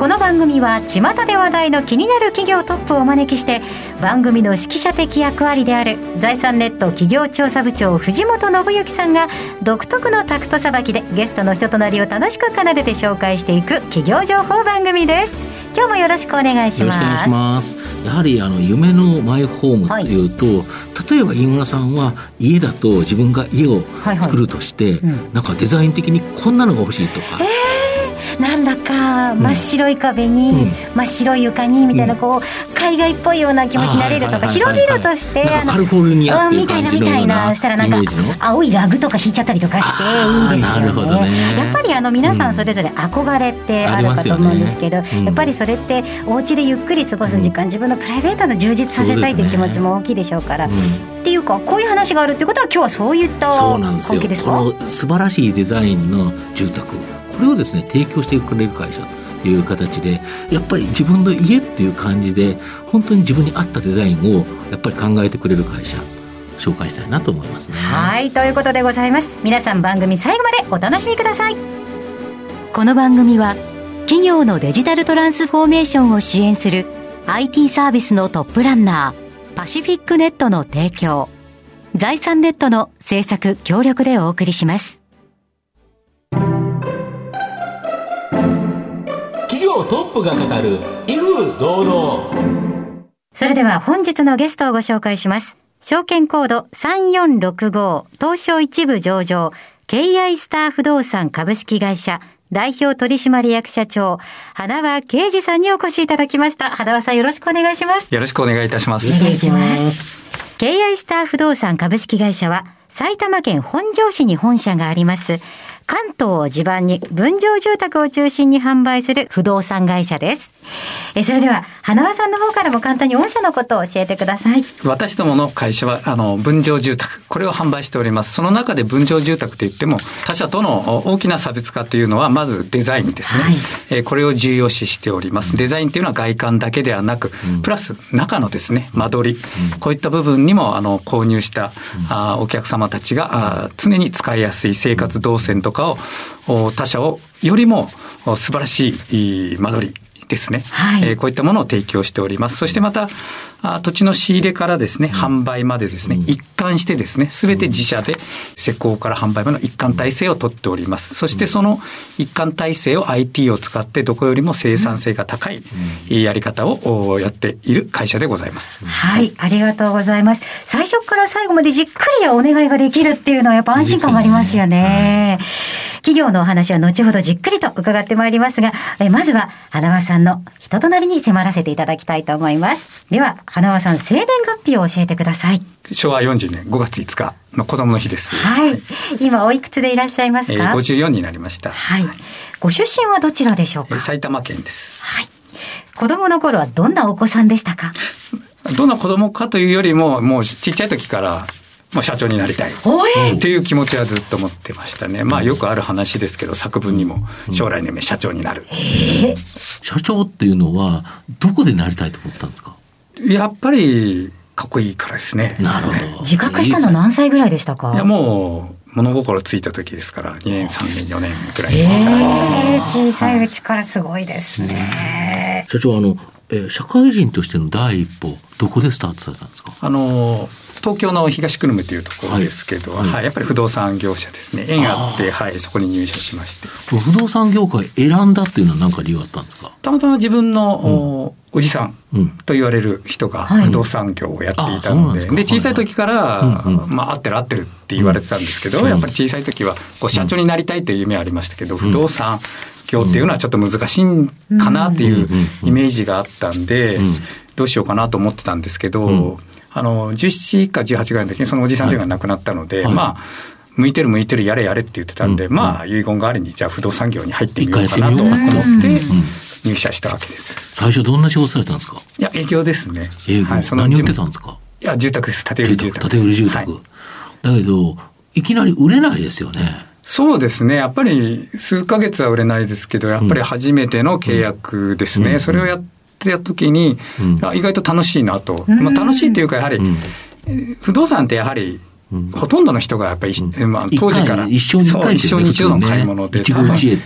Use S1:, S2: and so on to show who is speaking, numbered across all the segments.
S1: この番組は巷で話題の気になる企業トップをお招きして番組の指揮者的役割である財産ネット企業調査部長藤本信之さんが独特のタクトさばきでゲストの人となりを楽しく奏でて紹介していく企業情報番組です。今日もよろしくお願いします。
S2: よろしくお願いしますやはりあの夢のマイホームとい。うと、はい、例えば飯村さんは家だと自分が家を作るとして、はいはいうん、なんかデザイン的にこんなのが欲しいとか、
S1: えーなんだか真っ白い壁に、真っ白い床にみたいなこう海外っぽいような気持ちになれるとか広々として
S2: カリフォルニア
S1: みたいなみたいなしたらなんか青いラグとか引いちゃったりとかしていいですよね。やっぱりあの皆さんそれぞれ憧れってあるかと思うんですけど、やっぱりそれってお家でゆっくり過ごす時間自分のプライベートの充実させたいという気持ちも大きいでしょうから。っていうかこういう話があるってことは今日はそういった関係ですか？
S2: 素晴らしいデザインの住宅。これをですね提供してくれる会社という形でやっぱり自分の家っていう感じで本当に自分に合ったデザインをやっぱり考えてくれる会社紹介したいなと思いますね。
S1: はいということでございます。皆さん番組最後までお楽しみください。この番組は企業のデジタルトランスフォーメーションを支援する IT サービスのトップランナーパシフィックネットの提供財産ネットの制作協力でお送りします。
S3: 業トップが語る威風堂々
S1: それでは本日のゲストをご紹介します証券コード3465東証一部上場 KI スター不動産株式会社代表取締役社長、花輪啓二さんにお越しいただきました。花輪さんよろしくお願いします。
S4: よろしくお願いいたします。
S1: お願いします。KI スター不動産株式会社は、埼玉県本庄市に本社があります。関東を地盤に分譲住宅を中心に販売する不動産会社です。えそれでは、花輪さんの方からも簡単に御社のことを教えてください。
S4: 私どもの会社は、あの、分譲住宅、これを販売しております。その中で分譲住宅といっても、他社との大きな差別化というのは、まずデザインですね。はい、えこれを重要視しております。デザインというのは外観だけではなく、プラス中のですね、間取り、こういった部分にも、あの、購入した、あお客様たちがあ常に使いやすい生活動線とかを、他社をよりも素晴らしい間取り、ですね、はい、えー、こういったものを提供しております。そしてまた、あ土地の仕入れからですね、販売までですね、一貫してですね、すべて自社で施工から販売までの一貫体制をとっております。そしてその一貫体制を IT を使ってどこよりも生産性が高いやり方をやっている会社でございます。
S1: はい、ありがとうございます。最初から最後までじっくりお願いができるっていうのはやっぱ安心感がありますよね。企業のお話は後ほどじっくりと伺ってまいりますが、えまずは花輪さんの人となりに迫らせていただきたいと思います。では、花輪さん、生年月日を教えてください。
S4: 昭和40年5月5日の子供の日です。
S1: はい。今、おいくつでいらっしゃいますか、えー、
S4: ?54 になりました。
S1: はい。ご出身はどちらでしょうか、えー、
S4: 埼玉県です。
S1: はい。子供の頃はどんなお子さんでしたか？
S4: どんな子供かというよりも、もうちっちゃい時からまあ、社長になりたい。っていう気持ちはずっと持ってましたね。まあよくある話ですけど、作文にも将来の夢社長になる。
S2: 社長っていうのは、どこでなりたいと思ったんですか？
S4: やっぱり、かっこいいからですね。
S2: なるほど。
S1: 自覚したの何歳ぐらいでしたか？
S4: いや、もう、物心ついた時ですから、2年、3年、4年ぐらい。
S1: ええー、小さいうちからすごいですね。
S2: 社長、あの、えー、社会人としての第一歩、どこでスタートされたんですか？
S4: あの東京の東久留米というところですけど、はい、はい、やっぱり不動産業者ですね。縁があって、はい、そこに入社しまして。
S2: 不動産業界選んだっていうのは何か理由あったんですか？
S4: たまたま自分の、うん、おじさんと言われる人が不動産業をやっていたので、はい、で小さい時から、まあ、合ってる合ってるって言われてたんですけど、やっぱり小さい時は、こう、社長になりたいという夢ありましたけど、不動産業っていうのはちょっと難しいかなっていうイメージがあったんで、どうしようかなと思ってたんですけど、あの、17か18ぐらいの時にそのおじさんというのが亡くなったので、はい、まあ、向いてる向いてるやれやれって言ってたんで、うん、まあ、遺言代わりにじゃあ不動産業に入ってみようかなと思って入社したわけです。
S2: 最初どんな仕事されたんですか？
S4: いや、営業ですね。
S2: 営業、はい、その何売ってたんですか？
S4: いや、住宅です。建売り住宅。
S2: 建売り住宅。はい、だけど、いきなり売れないですよね。
S4: そうですね。やっぱり数ヶ月は売れないですけど、やっぱり初めての契約ですね。それをやってた時に、意外と楽しいなと。まあ、楽しいっていうか、やはり、不動産ってやはり、ほとんどの人がやっぱり、まあ、当時から。
S2: 一生に
S4: 一生に一度の買い物で、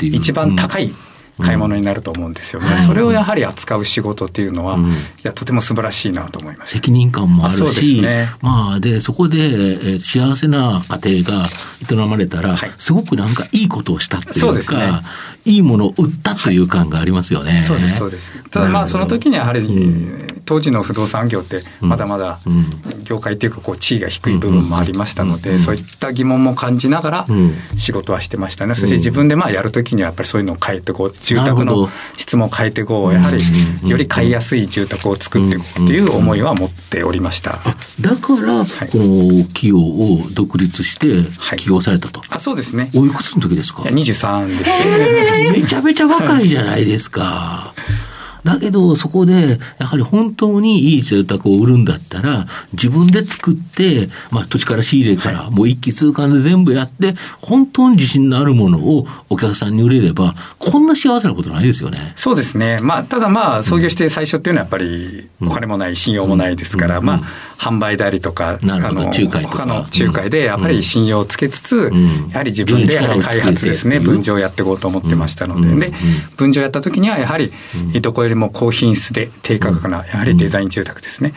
S4: 一番高い買い物になると思うんですよね、うん、それをやはり扱う仕事っていうのは、うん、いやとても素晴らしいなと思います
S2: 責任感もあるし、ね、まあ、でそこで、えー、幸せな家庭が営まれたら、はい、すごくなんかいいことをしたっていうか、ね、いいものを売ったという感がありますよね。はい、
S4: そうですそうです。ただまあその時にやはり、うん、当時の不動産業ってまだまだ業界っていうかこう地位が低い部分もありましたので、そういった疑問も感じながら仕事はしてましたね、そして自分でまあやるときにはやっぱりそういうのを変えてこう住宅の質問を変えていこう、やはりより買いやすい住宅を作っていこうっていう思いは持っておりました。
S2: だから、この企業を独立して起業されたと。
S4: あ、そうですね。
S2: おいくつの時ですか
S4: ?23 です。
S2: めちゃめちゃ若いじゃないですか。だけど、そこで、やはり本当にいい住宅を売るんだったら、自分で作って、まあ、土地から仕入れから、もう一気通貫で全部やって、本当に自信のあるものをお客さんに売れれば、こんな幸せなことないですよね。
S4: そうですね。まあ、ただまあ、創業して最初っていうのはやっぱり、お金もない、信用もないですから、まあ、販売代理とか、
S2: あの、仲介
S4: 他の仲介で、やっぱり信用をつけつつ、やはり自分で開発ですね、分譲をやっていこうと思ってましたので、で、分譲やった時には、やはり、どこよりも高品質で低価格な、やはりデザイン住宅ですね。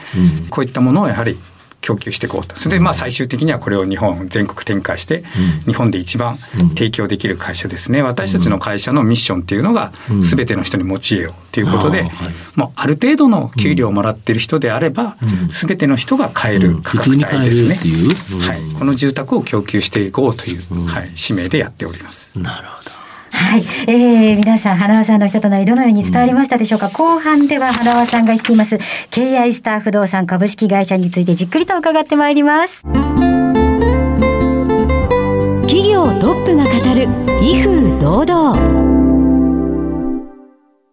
S4: こういったものをやはり供給していこうと。それで、まあ、最終的にはこれを日本全国展開して、日本で一番提供できる会社ですね。私たちの会社のミッションっていうのが、すべての人に持ち得ようということで、もうある程度の給料をもらってる人であれば、すべての人が買える価格帯ですね。はい。この住宅を供給していこうという、はい、使命でやっております。
S2: なるほど。
S1: はい。えー、皆さん、花輪さんの人となり、どのように伝わりましたでしょうか、うん、後半では花輪さんが言っています、KI スター不動産株式会社についてじっくりと伺ってまいります。企業トップが語る、威風堂々。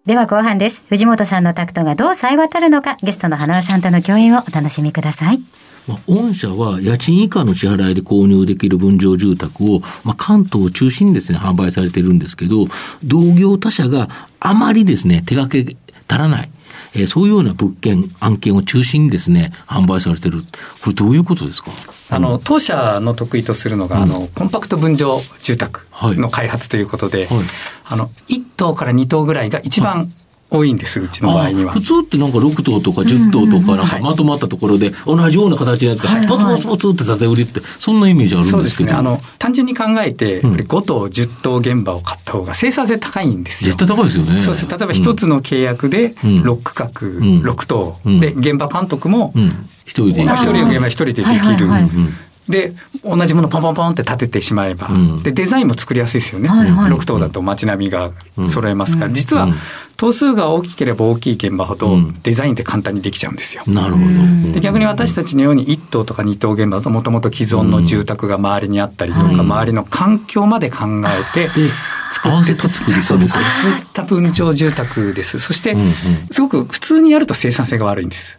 S1: では後半です。藤本さんのタクトがどう冴え渡るのか、ゲストの花輪さんとの共演をお楽しみください。
S2: まあ、御社は家賃以下の支払いで購入できる分譲住宅を、まあ、関東を中心にですね、販売されてるんですけど、同業他社があまりですね、手掛け足らない。えー、そういうような物件、案件を中心にですね、販売されてる。これどういうことですか？
S4: あの、当社の得意とするのが、うん、あの、コンパクト分譲住宅の開発ということで、はい。はい、あの、1棟から2棟ぐらいが一番多いんです、うちの場合には。
S2: 普通ってなんか6棟とか10棟とか、なんかまとまったところで、同じような形のやつが、ポツポツポツって縦売りって、そんなイメージあるんですけどそうですね。あの、
S4: 単純に考えて、やっぱり5棟、10棟現場を買った方が生産性高いんですよ。
S2: 絶対高いですよね。
S4: そうです。例えば一つの契約で、6区画、6棟、で、現場監督も、
S2: 一人で。
S4: 一人の現場一人でできる。で、同じものポンポンポンって立ててしまえば、うん、で、デザインも作りやすいですよね。はいはい、6棟だと街並みが揃えますから、うん、実は、棟数が大きければ大きい現場ほど、デザインって簡単にできちゃうんですよ。
S2: なるほ
S4: ど。で、逆に私たちのように1棟とか2棟現場だと、もともと既存の住宅が周りにあったりとか、周りの環境まで考えて、
S2: 合わせて作りそうです。そう
S4: いった分譲住宅です。そして、すごく普通にやると生産性が悪いんです。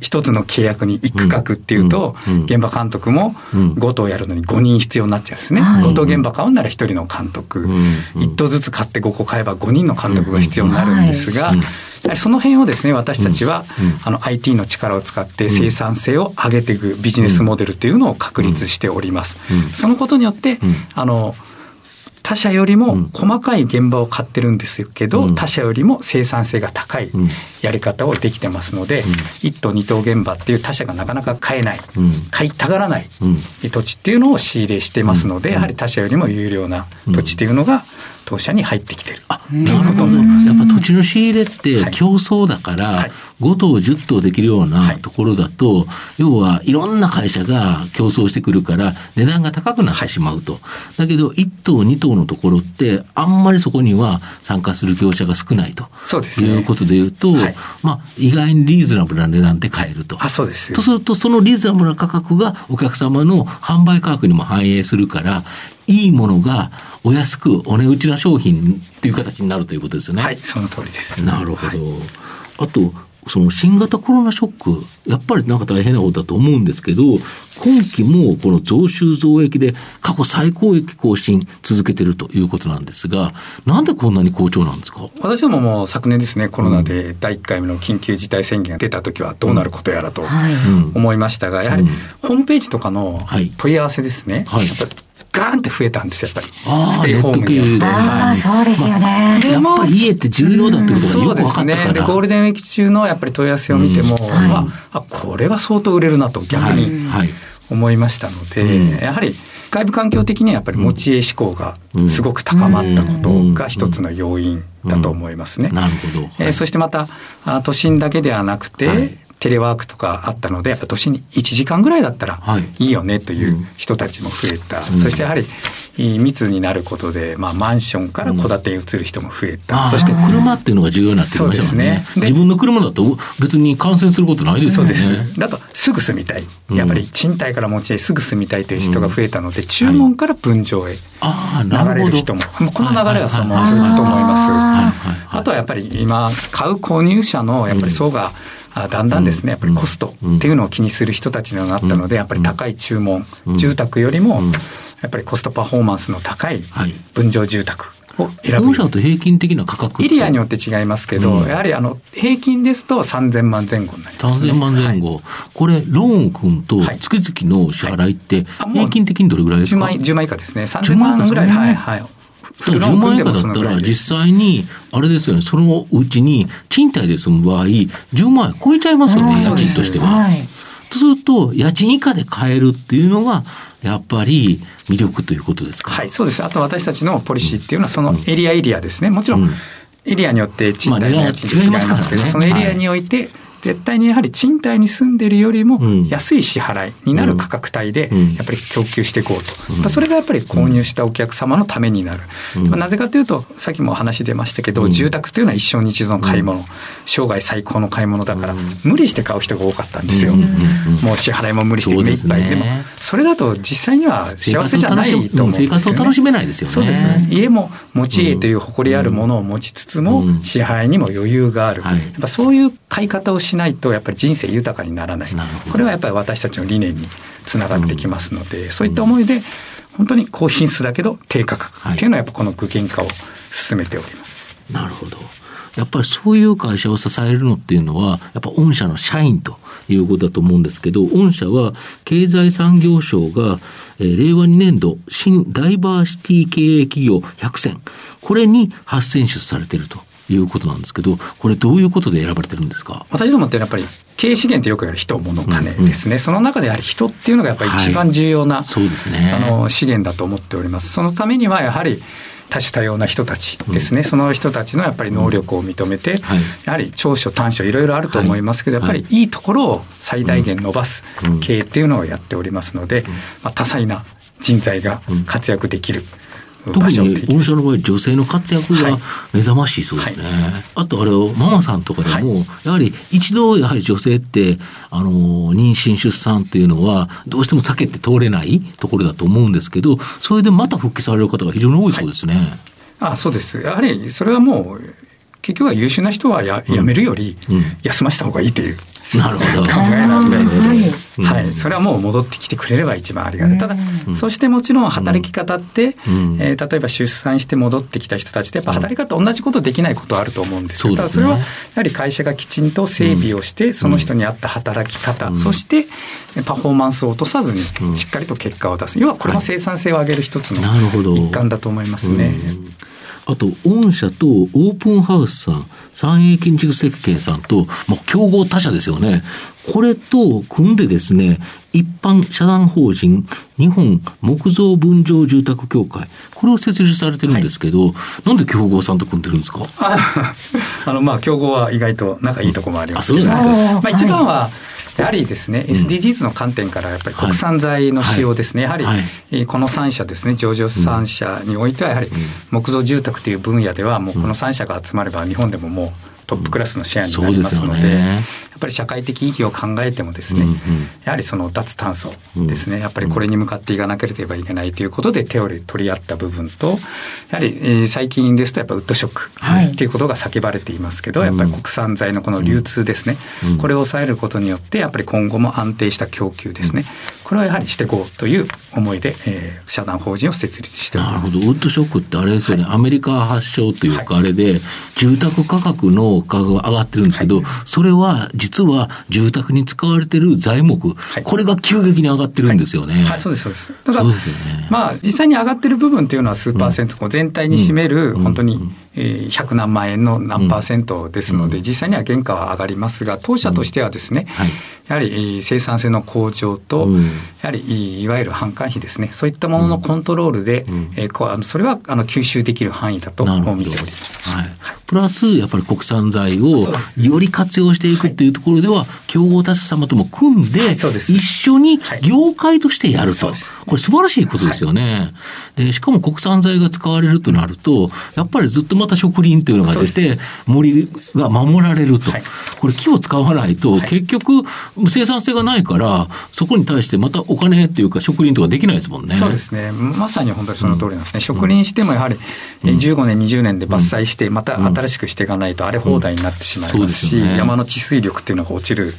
S4: 一つの契約に一区画っていうと、現場監督も5棟やるのに5人必要になっちゃうんですね。5棟現場買うなら1人の監督。1棟ずつ買って5個買えば5人の監督が必要になるんですが、その辺をですね、私たちは、あの IT の力を使って生産性を上げていくビジネスモデルというのを確立しております。そのことによって、あの、他社よりも細かい現場を買ってるんですけど、うん、他社よりも生産性が高いやり方をできてますので、うん、1棟2棟現場っていう他社がなかなか買えない、うん、買いたがらない土地っていうのを仕入れしてますので、やはり他社よりも有料な土地っていうのが、当社に入ってきてる。あ、なるほど。
S2: やっぱ土地の仕入れって競争だから、はい、5棟、10棟できるようなところだと、はい、要はいろんな会社が競争してくるから、値段が高くなってしまうと。だけど、1棟、2棟のところって、あんまりそこには参加する業者が少ないと。
S4: そうですね。
S2: いうことで言うと、はい、まあ、意外にリーズナブルな値段で買えると。
S4: あ、そうです
S2: とすると、そのリーズナブルな価格がお客様の販売価格にも反映するから、いいものがお安くお値打ちな商品という形になるということですよね。
S4: はい、その通りです。
S2: なるほど。はい、あと、その新型コロナショック、やっぱりなんか大変なことだと思うんですけど、今期もこの増収増益で過去最高益更新続けてるということなんですが、なんでこんなに好調なんですか？
S4: 私どもも昨年ですね、コロナで第1回目の緊急事態宣言が出た時はどうなることやらと思いましたが、やはりホームページとかの問い合わせですね、はい、ガーンって増えたんですよ、やっぱり。ステイホーム
S1: に。ああ、そうですよね。
S2: やっぱり家って重要だってことがよく分かったそうですね。で、
S4: ゴールデンウィーク中のやっぱり問い合わせを見ても、まあ、これは相当売れるなと逆に思いましたので、やはり、外部環境的にはやっぱり持ち家志向がすごく高まったことが一つの要因だと思いますね。
S2: なるほど。
S4: えそしてまた、都心だけではなくて、テレワークとかあったので、やっぱ年に1時間ぐらいだったらいいよねという人たちも増えた。はいうん、そしてやはり密になることで、まあ、マンションから戸建てに移る人も増えた。
S2: うん、そして車っていうのが重要になってきましたね。ね自分の車だと別に感染することないですよね。そうです。
S4: だとすぐ住みたい。やっぱり賃貸から持ち家すぐ住みたいという人が増えたので、注文から分譲へ流れる人も、この流れはそのまま続くと思います。あとはやっぱり今、買う購入者のやっぱり層が、だんだんですね、やっぱりコストっていうのを気にする人たちになったので、やっぱり高い注文、住宅よりも、やっぱりコストパフォーマンスの高い分譲住宅を選ぶ。
S2: 社と平均的な価格
S4: エリアによって違いますけど、うん、やはりあの平均ですと3000万前後になります、ね。3000
S2: 万前後、はい、これ、ローン組むと、月々の支払いって、平均的にどれぐらいですか、はい、
S4: 10万以下ですね。3000万ぐらい。はい、はい。
S2: 10万円以下だったら、実際に、あれですよね、そのうちに賃貸で住む場合、10万円超えちゃいますよね、家賃としては。はい、とすると、家賃以下で買えるっていうのが、やっぱり魅力ということですか？
S4: はい、そうです。あと私たちのポリシーっていうのは、そのエリアエリアですね。もちろん、エリアによって賃貸の家賃違いますけど、そのエリアにおいて、絶対にやはり賃貸に住んでるよりも安い支払いになる価格帯でやっぱり供給していこうと、それがやっぱり購入したお客様のためになる、なぜかというとさっきもお話出ましたけど、住宅というのは一生に一度の買い物、生涯最高の買い物だから、無理して買う人が多かったんですよ、もう支払いも無理して目いっぱいでも。それだと実際には幸せじゃないと思うんですよ、ね、
S2: 生活を楽しめないですよね。
S4: そうですね。家も持ち家という誇りあるものを持ちつつも、支払いにも余裕がある、やっぱそういう買い方をしないとやっぱり人生豊かにならない。これはやっぱり私たちの理念につながってきますので、うん、そういった思いで本当に高品質だけど低価格っていうのはやっぱこの具現化を進めております。
S2: なるほど。やっぱりそういう会社を支えるのっていうのは、やっぱ御社の社員ということだと思うんですけど、御社は経済産業省が、えー、令和2年度新ダイバーシティ経営企業100選、これに初選出されているということなんですけど、これどういうことで選ばれてるんですか？
S4: 私どもってやっぱり経営資源ってよくやる人、物、金ですね、うん。うん、その中でやはり人っていうのがやっぱり一番重要な、はい、そうですね、あの資源だと思っております。そのためにはやはり多種多様な人たちですね、うん、その人たちのやっぱり能力を認めて、うんはい、やはり長所短所いろいろあると思いますけど、はい、やっぱりいいところを最大限伸ばす経営っていうのをやっておりますので、まあ、多彩な人材が活躍できる。
S2: 特に御社の場合、女性の活躍が目覚ましいそうですね。はい、あと、あれを、ママさんとかでも、はい、やはり一度、やはり女性って、あの、妊娠、出産っていうのは、どうしても避けて通れないところだと思うんですけど、それでまた復帰される方が非常に多いそうですね。はい、
S4: あそうです。やはり、それはもう、結局は優秀な人はや辞めるより、休ませた方がいいという
S2: なるほど。考
S4: えなくて、はい、それはもう戻ってきてくれれば一番ありがたい。ただ、そしてもちろん働き方って、え例えば出産して戻ってきた人たちで、やっぱ働き方同じことできないことあると思うんですけど、ただそれはやはり会社がきちんと整備をして、その人に合った働き方、そしてパフォーマンスを落とさずに、しっかりと結果を出す。要はこれも生産性を上げる一つの一環だと思いますね。
S2: あと、御社とオープンハウスさん、三栄建築設計さんと、まあ、競合他社ですよね。これと組んでですね、一般社団法人日本木造分譲住宅協会、これを設立されてるんですけど、はい、なんで競合さんと組んでるんですか？
S4: あの、まあ、競合は意外と仲いいところもありますけど、まあ、一番は、やはりですね、SDGs の観点からやっぱり国産材の使用ですね、やはりこの3社ですね、上場3社においては、やはり木造住宅という分野では、もうこの3社が集まれば、日本でももうトップクラスのシェアになりますので、やっぱり社会的意義を考えてもですね、やはりその脱炭素ですね、やっぱりこれに向かっていかなければいけないということで手を取り合った部分と、やはり、えー、最近ですとやっぱウッドショックっていうことが叫ばれていますけど、はい、やっぱり国産材のこの流通ですね、うん、これを抑えることによって、やっぱり今後も安定した供給ですね、これはやはりしていこうという思いで、えー、社団法人を設立しております。
S2: なるほど、ウッドショックってあれですよね、はい、アメリカ発祥というか、あれで、住宅価格の価格が上がってるんですけど、はい、それは実は住宅に使われてる材木、はい、これが急激に上がってるんですよね。
S4: はい、そうです、そうです。だから、ね、まあ、実際に上がってる部分っていうのは数パーセント、うん、全体に占める、本当に、100何万円の何パーセントですので、実際には原価は上がりますが、当社としてはですね、やはり生産性の向上と、やはりいわゆる販管費ですね、そういったもののコントロールで、えー、それはあの吸収できる範囲だと見ております。はい
S2: プラス、やっぱり国産材をより活用していくっていうところでは、競合他社様とも組んで、一緒に業界としてやると。これ素晴らしいことですよね。で、しかも国産材が使われるとなると、やっぱりずっとまた植林っていうのが出て、森が守られると。これ木を使わないと、結局生産性がないから、そこに対してまたお金っていうか植林とかできないですもんね。
S4: そうですね。まさに本当にその通りなんですね。植林してもやはり、15年、20年で伐採して、また新しくしていかないと荒れ放題になってしまいますし、山の治水力っていうのが落ちる、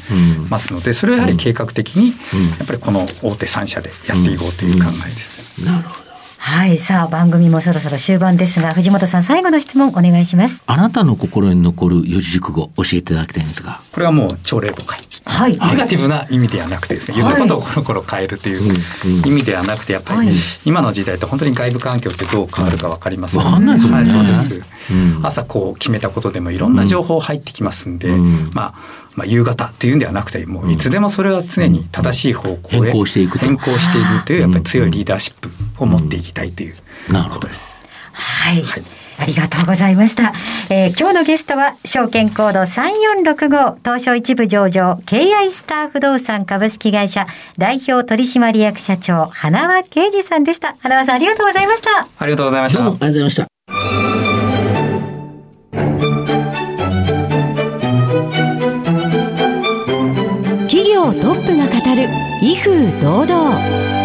S4: ますので、それはやはり計画的に、やっぱりこの大手3社でやっていこうという考えです。
S2: なるほど。
S1: はい。さあ、番組もそろそろ終盤ですが、藤本さん、最後の質問お願いします。
S2: あなたの心に残る四字熟語、教えていただきたいんですが。
S4: これはもう、朝礼誤解。はい。ネガティブな意味ではなくてですね、言ったことをコロコロ変えるという意味ではなくて、やっぱり、今の時代って本当に外部環境ってどう変わるか分かりません、
S2: ね。分かんないですよね。はい、そう
S4: です。朝こう決めたことでもいろんな情報入ってきますんで、まあ、まあ、夕方っていうんではなくて、もういつでもそれは常に正しい方向へ変更していく変更していくという、やっぱり強いリーダーシップを持っていきたいということです。
S1: はい。はいありがとうございました。えー、今日のゲストは、証券コード3465東証一部上場、KI スター不動産株式会社代表取締役社長、花輪啓二さんでした。花輪さんありがとうございました。
S4: ありがとうございました。
S2: どうもありがとうございました。
S1: 企業トップが語る威風堂々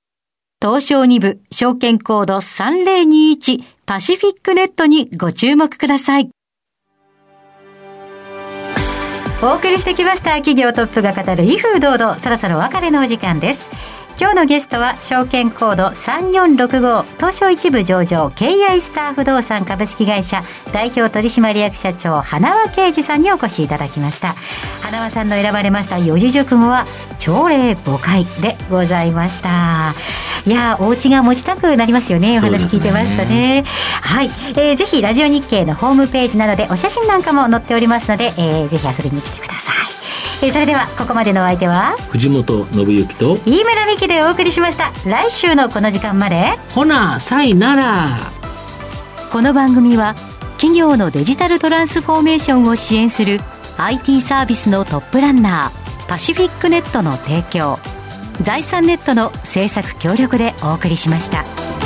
S1: 東証2部証券コード3021パシフィックネットにご注目ください。お送りしてきました企業トップが語る威風堂々そろそろ別れのお時間です。今日のゲストは証券コード3465東証一部上場 KI スター不動産株式会社代表取締役社長花輪啓二さんにお越しいただきました花輪さんの選ばれました四字熟語は朝礼5回でございましたいやお家が持ちたくなりますよねお話聞いてますとね、ね、はい、えー、ぜひラジオ日経のホームページなどでお写真なんかも載っておりますので、えー、ぜひ遊びに来てください。えー、それではここまでのお相手は？
S2: 藤本信之と
S1: 飯村美希でお送りしました。来週のこの時間まで。
S2: ほなさいなら。
S1: この番組は企業のデジタルトランスフォーメーションを支援する IT サービスのトップランナーパシフィックネットの提供財産ネットの制作協力でお送りしました。